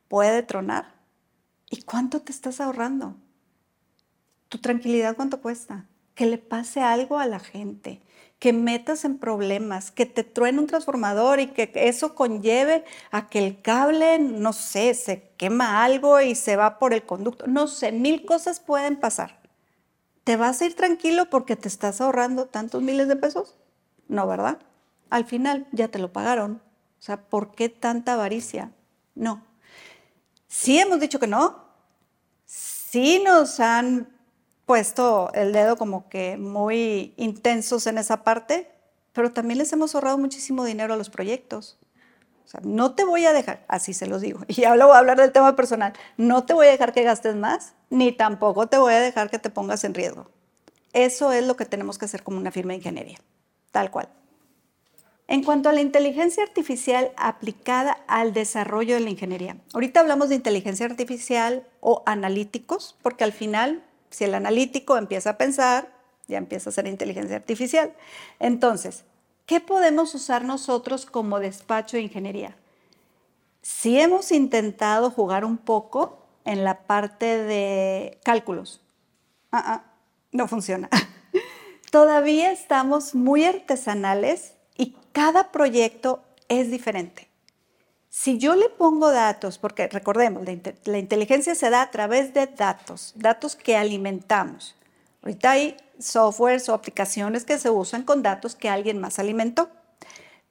puede tronar? ¿Y cuánto te estás ahorrando? ¿Tu tranquilidad cuánto cuesta? Que le pase algo a la gente que metas en problemas, que te truene un transformador y que eso conlleve a que el cable, no sé, se quema algo y se va por el conducto. No sé, mil cosas pueden pasar. ¿Te vas a ir tranquilo porque te estás ahorrando tantos miles de pesos? No, ¿verdad? Al final ya te lo pagaron. O sea, ¿por qué tanta avaricia? No. Sí hemos dicho que no. Sí nos han puesto el dedo como que muy intensos en esa parte, pero también les hemos ahorrado muchísimo dinero a los proyectos. O sea, no te voy a dejar, así se los digo, y ahora voy a hablar del tema personal, no te voy a dejar que gastes más, ni tampoco te voy a dejar que te pongas en riesgo. Eso es lo que tenemos que hacer como una firma de ingeniería, tal cual. En cuanto a la inteligencia artificial aplicada al desarrollo de la ingeniería, ahorita hablamos de inteligencia artificial o analíticos, porque al final si el analítico empieza a pensar, ya empieza a ser inteligencia artificial. Entonces, ¿qué podemos usar nosotros como despacho de ingeniería? Si hemos intentado jugar un poco en la parte de cálculos. Ah, ah, no funciona. Todavía estamos muy artesanales y cada proyecto es diferente. Si yo le pongo datos, porque recordemos, la, inteligencia se da a través de datos, datos que alimentamos. Ahorita hay softwares o aplicaciones que se usan con datos que alguien más alimentó.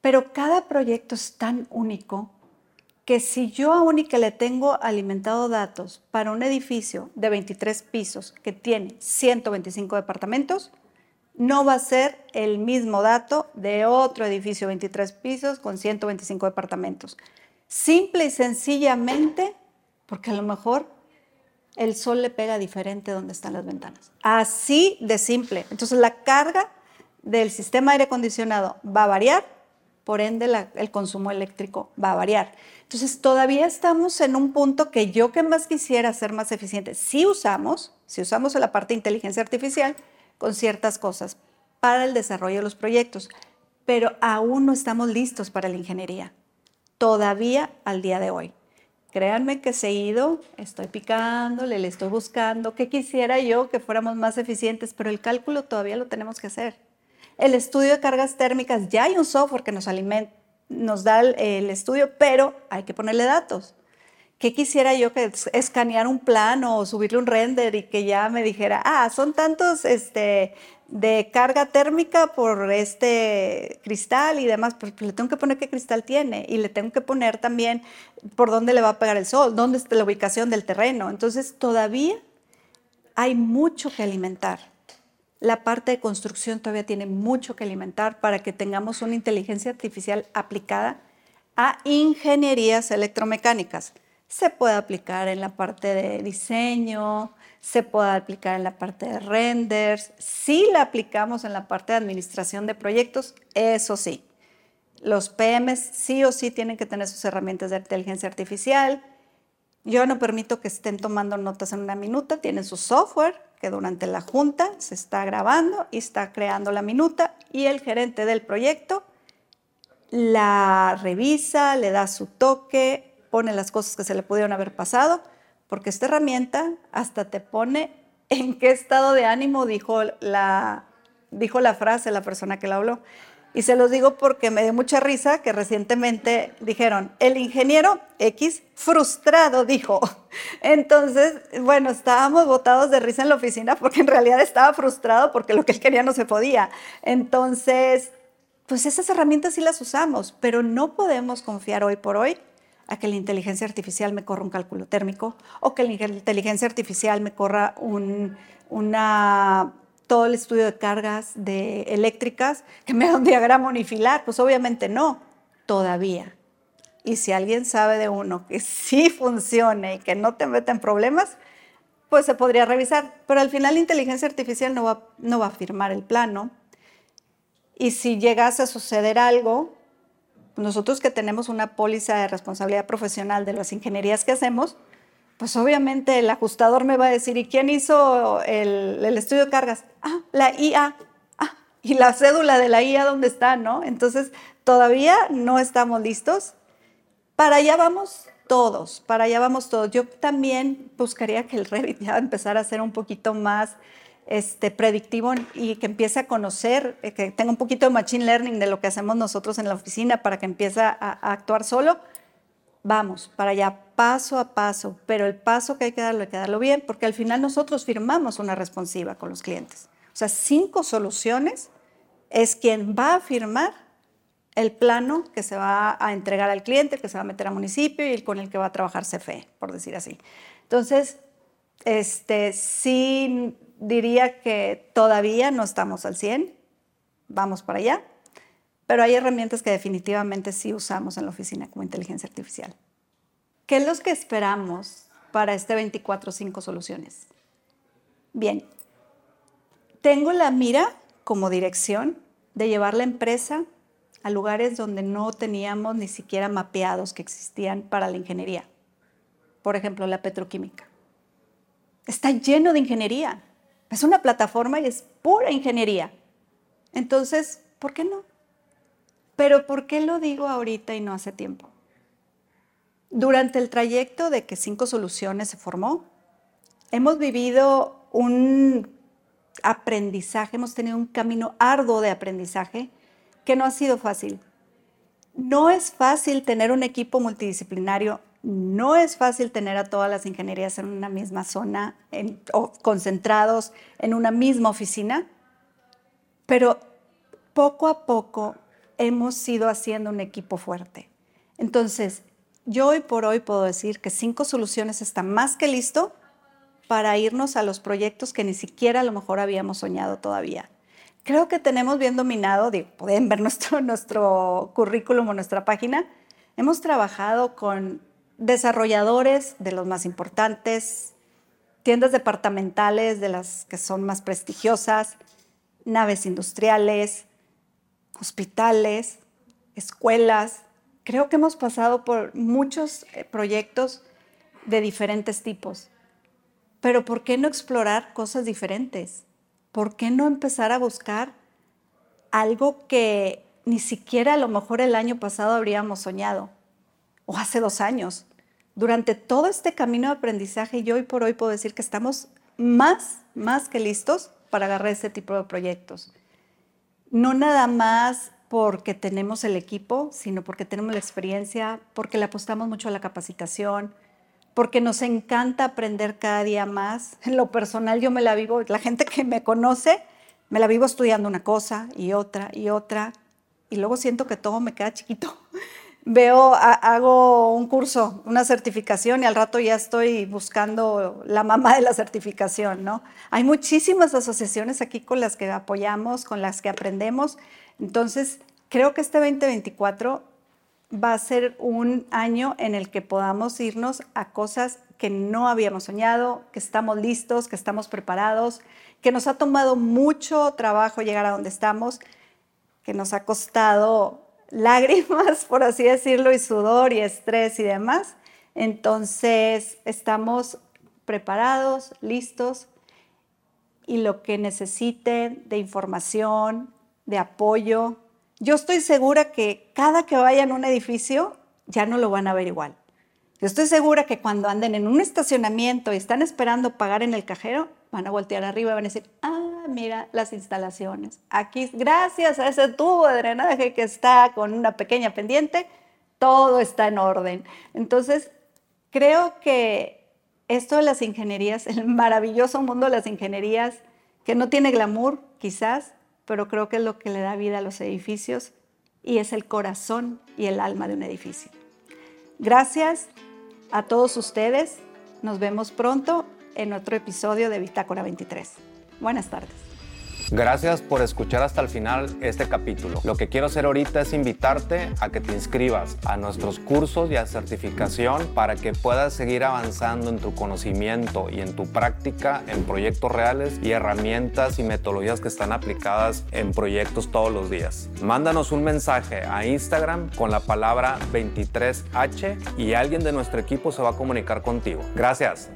Pero cada proyecto es tan único que si yo a Única le tengo alimentado datos para un edificio de 23 pisos que tiene 125 departamentos, no va a ser el mismo dato de otro edificio de 23 pisos con 125 departamentos. Simple y sencillamente porque a lo mejor el sol le pega diferente donde están las ventanas. Así de simple. Entonces la carga del sistema aire acondicionado va a variar, por ende el consumo eléctrico va a variar. Entonces todavía estamos en un punto que yo que más quisiera ser más eficiente, si usamos, si usamos la parte de inteligencia artificial con ciertas cosas para el desarrollo de los proyectos, pero aún no estamos listos para la ingeniería todavía al día de hoy. Créanme que seguido estoy picándole, le estoy buscando, que quisiera yo que fuéramos más eficientes, pero el cálculo todavía lo tenemos que hacer. El estudio de cargas térmicas, ya hay un software que nos, alimenta, nos da el, estudio, pero hay que ponerle datos. ¿Qué quisiera yo que escanear un plano o subirle un render y que ya me dijera, ah, son tantos este, de carga térmica por este cristal y demás, pues, le tengo que poner qué cristal tiene y le tengo que poner también por dónde le va a pegar el sol, dónde está la ubicación del terreno. Entonces todavía hay mucho que alimentar. La parte de construcción todavía tiene mucho que alimentar para que tengamos una inteligencia artificial aplicada a ingenierías electromecánicas. Se puede aplicar en la parte de diseño, se puede aplicar en la parte de renders, si la aplicamos en la parte de administración de proyectos, eso sí. Los PMs sí o sí tienen que tener sus herramientas de inteligencia artificial. Yo no permito que estén tomando notas en una minuta, tienen su software que durante la junta se está grabando y está creando la minuta y el gerente del proyecto la revisa, le da su toque, pone las cosas que se le pudieron haber pasado, porque esta herramienta hasta te pone en qué estado de ánimo dijo la, dijo la frase la persona que la habló. Y se los digo porque me dio mucha risa que recientemente dijeron, el ingeniero X frustrado dijo. Entonces, bueno, estábamos botados de risa en la oficina porque en realidad estaba frustrado porque lo que él quería no se podía. Entonces, pues esas herramientas sí las usamos, pero no podemos confiar hoy por hoy a que la inteligencia artificial me corra un cálculo térmico o que la inteligencia artificial me corra un, todo el estudio de cargas eléctricas, que me da un diagrama unifilar. Pues obviamente no, todavía. Y si alguien sabe de uno que sí funcione y que no te meta en problemas, pues se podría revisar. Pero al final la inteligencia artificial no va, no va a firmar el plano. Y si llegase a suceder algo, nosotros que tenemos una póliza de responsabilidad profesional de las ingenierías que hacemos, pues obviamente el ajustador me va a decir, ¿y quién hizo el, estudio cargas? Ah, la IA. Ah, y la cédula de la IA, ¿dónde está? ¿No? Entonces, todavía no estamos listos. Para allá vamos todos, para allá vamos todos. Yo también buscaría que el Revit ya empezara a ser un poquito más este, predictivo y que empiece a conocer, eh, que tenga un poquito de machine learning de lo que hacemos nosotros en la oficina para que empiece a, actuar solo vamos para allá paso a paso, pero el paso que hay que darlo hay que darlo bien, porque al final nosotros firmamos una responsiva con los clientes. O sea, cinco soluciones es quien va a firmar el plano que se va a entregar al cliente, que se va a meter a municipio y con el que va a trabajar CFE, por decir así. Entonces, este, sí diría que todavía no estamos al 100, vamos para allá, pero hay herramientas que definitivamente sí usamos en la oficina como inteligencia artificial. ¿Qué es lo que esperamos para este 24-5 soluciones? Bien, tengo la mira como dirección de llevar la empresa a lugares donde no teníamos ni siquiera mapeados que existían para la ingeniería. Por ejemplo, la petroquímica. Está lleno de ingeniería. Es una plataforma y es pura ingeniería. Entonces, ¿por qué no? Pero ¿por qué lo digo ahorita y no hace tiempo? Durante el trayecto de que Cinco Soluciones se formó, hemos vivido un aprendizaje, hemos tenido un camino arduo de aprendizaje que no ha sido fácil. No es fácil tener un equipo multidisciplinario, no es fácil tener a todas las ingenierías en una misma zona o concentrados en una misma oficina, pero poco a poco hemos ido haciendo un equipo fuerte. Entonces, yo hoy por hoy puedo decir que Cinco Soluciones está más que listo para irnos a los proyectos que ni siquiera a lo mejor habíamos soñado todavía. Creo que tenemos bien dominado, pueden ver nuestro, nuestro currículum o nuestra página, hemos trabajado con desarrolladores de los más importantes, tiendas departamentales de las que son más prestigiosas, naves industriales, hospitales, escuelas. Creo que hemos pasado por muchos eh, proyectos de diferentes tipos. Pero ¿por qué no explorar cosas diferentes? ¿Por qué no empezar a buscar algo que ni siquiera a lo mejor el año pasado habríamos soñado o hace dos años? Durante todo este camino de aprendizaje, yo hoy por hoy puedo decir que estamos más, más que listos para agarrar este tipo de proyectos no nada más porque tenemos el equipo, sino porque tenemos la experiencia, porque le apostamos mucho a la capacitación, porque nos encanta aprender cada día más. En lo personal yo me la vivo, la gente que me conoce, me la vivo estudiando una cosa y otra y otra, y luego siento que todo me queda chiquito veo, hago un curso, una certificación y al rato ya estoy buscando la mamá de la certificación, ¿no? Hay muchísimas asociaciones aquí con las que apoyamos, con las que aprendemos. Entonces, creo que este 2024 va a ser un año en el que podamos irnos a cosas que no habíamos soñado, que estamos listos, que estamos preparados, que nos ha tomado mucho trabajo llegar a donde estamos, que nos ha costado lágrimas, por así decirlo, y sudor y estrés y demás, Entonces, estamos preparados, listos y lo que necesiten de información, de apoyo. Yo estoy segura que cada que vayan a un edificio ya no lo van a ver igual. Yo estoy segura que cuando anden en un estacionamiento y están esperando pagar en el cajero, van a voltear arriba y van a decir, ah, mira las instalaciones. Aquí, gracias a ese tubo de drenaje que está con una pequeña pendiente, todo está en orden. Entonces, creo que esto de las ingenierías, el maravilloso mundo de las ingenierías, que no tiene glamour quizás, pero creo que es lo que le da vida a los edificios y es el corazón y el alma de un edificio. Gracias a todos ustedes. Nos vemos pronto en otro episodio de Bitácora 23. Buenas tardes. Gracias por escuchar hasta el final este capítulo. Lo que quiero hacer ahorita es invitarte a que te inscribas a nuestros cursos y a certificación para que puedas seguir avanzando en tu conocimiento y en tu práctica en proyectos reales y herramientas y metodologías que están aplicadas en proyectos todos los días. Mándanos un mensaje a Instagram con la palabra 23H y alguien de nuestro equipo se va a comunicar contigo. Gracias.